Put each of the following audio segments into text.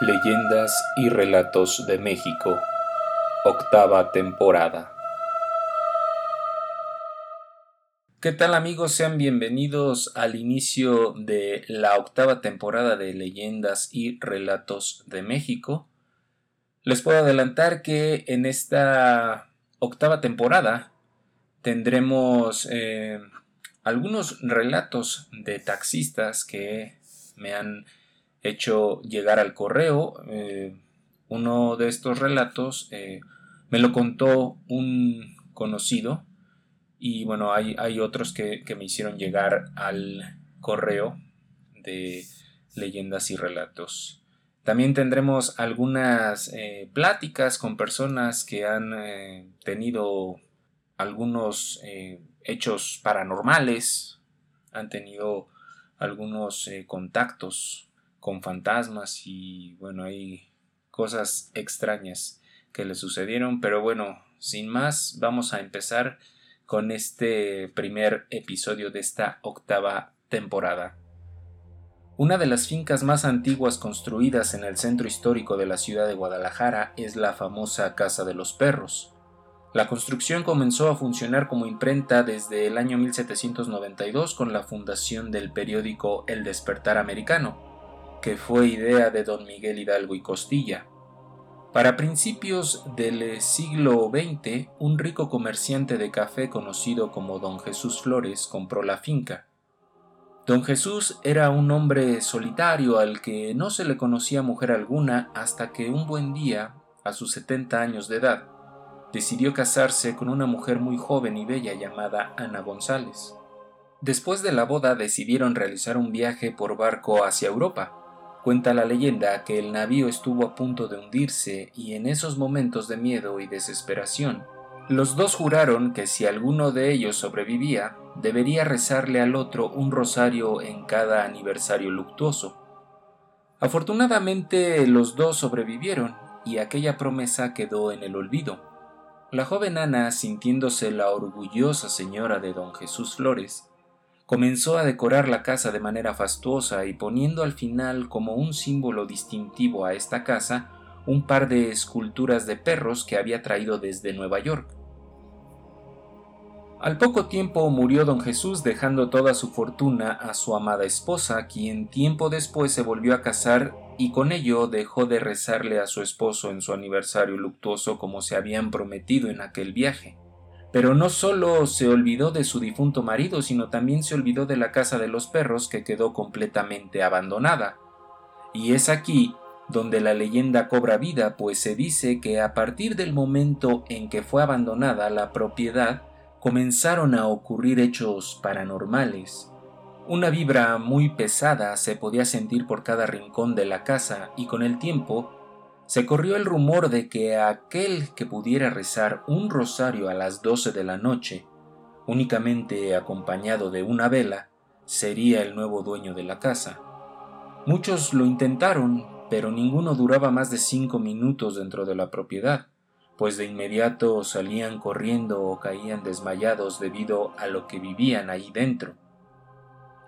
Leyendas y Relatos de México, octava temporada. ¿Qué tal amigos? Sean bienvenidos al inicio de la octava temporada de Leyendas y Relatos de México. Les puedo adelantar que en esta octava temporada tendremos eh, algunos relatos de taxistas que me han hecho llegar al correo. Eh, uno de estos relatos eh, me lo contó un conocido y bueno, hay, hay otros que, me hicieron llegar al correo de leyendas y relatos. También tendremos algunas eh, pláticas con personas que han tenido algunos hechos paranormales, han tenido algunos contactos con fantasmas y bueno, hay cosas extrañas que le sucedieron, pero bueno, sin más, vamos a empezar con este primer episodio de esta octava temporada. Una de las fincas más antiguas construidas en el centro histórico de la ciudad de Guadalajara es la famosa Casa de los Perros. La construcción comenzó a funcionar como imprenta desde el año 1792 con la fundación del periódico El Despertar Americano, que fue idea de don Miguel Hidalgo y Costilla. Para principios del siglo XX, un rico comerciante de café conocido como don Jesús Flores compró la finca. Don Jesús era un hombre solitario al que no se le conocía mujer alguna hasta que un buen día, a sus 70 años de edad, decidió casarse con una mujer muy joven y bella llamada Ana González. Después de la boda decidieron realizar un viaje por barco hacia Europa, Cuenta la leyenda que el navío estuvo a punto de hundirse y en esos momentos de miedo y desesperación, los dos juraron que si alguno de ellos sobrevivía, debería rezarle al otro un rosario en cada aniversario luctuoso. Afortunadamente los dos sobrevivieron y aquella promesa quedó en el olvido. La joven Ana, sintiéndose la orgullosa señora de don Jesús Flores, comenzó a decorar la casa de manera fastuosa y poniendo al final como un símbolo distintivo a esta casa un par de esculturas de perros que había traído desde Nueva York. Al poco tiempo murió don Jesús dejando toda su fortuna a su amada esposa, quien tiempo después se volvió a casar y con ello dejó de rezarle a su esposo en su aniversario luctuoso como se habían prometido en aquel viaje. Pero no solo se olvidó de su difunto marido, sino también se olvidó de la casa de los perros que quedó completamente abandonada. Y es aquí donde la leyenda cobra vida, pues se dice que a partir del momento en que fue abandonada la propiedad, comenzaron a ocurrir hechos paranormales. Una vibra muy pesada se podía sentir por cada rincón de la casa y con el tiempo se corrió el rumor de que aquel que pudiera rezar un rosario a las doce de la noche, únicamente acompañado de una vela, sería el nuevo dueño de la casa. Muchos lo intentaron, pero ninguno duraba más de cinco minutos dentro de la propiedad, pues de inmediato salían corriendo o caían desmayados debido a lo que vivían ahí dentro.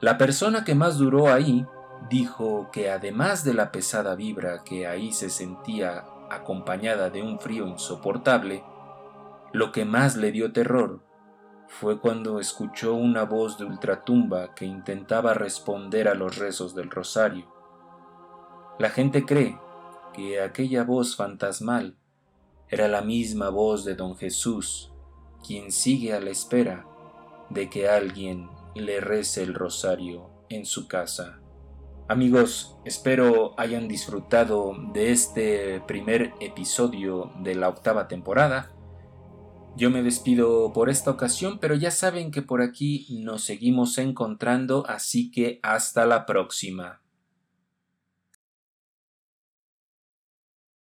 La persona que más duró ahí dijo que además de la pesada vibra que ahí se sentía acompañada de un frío insoportable, lo que más le dio terror fue cuando escuchó una voz de ultratumba que intentaba responder a los rezos del rosario. La gente cree que aquella voz fantasmal era la misma voz de don Jesús, quien sigue a la espera de que alguien le rece el rosario en su casa. Amigos, espero hayan disfrutado de este primer episodio de la octava temporada. Yo me despido por esta ocasión, pero ya saben que por aquí nos seguimos encontrando, así que hasta la próxima.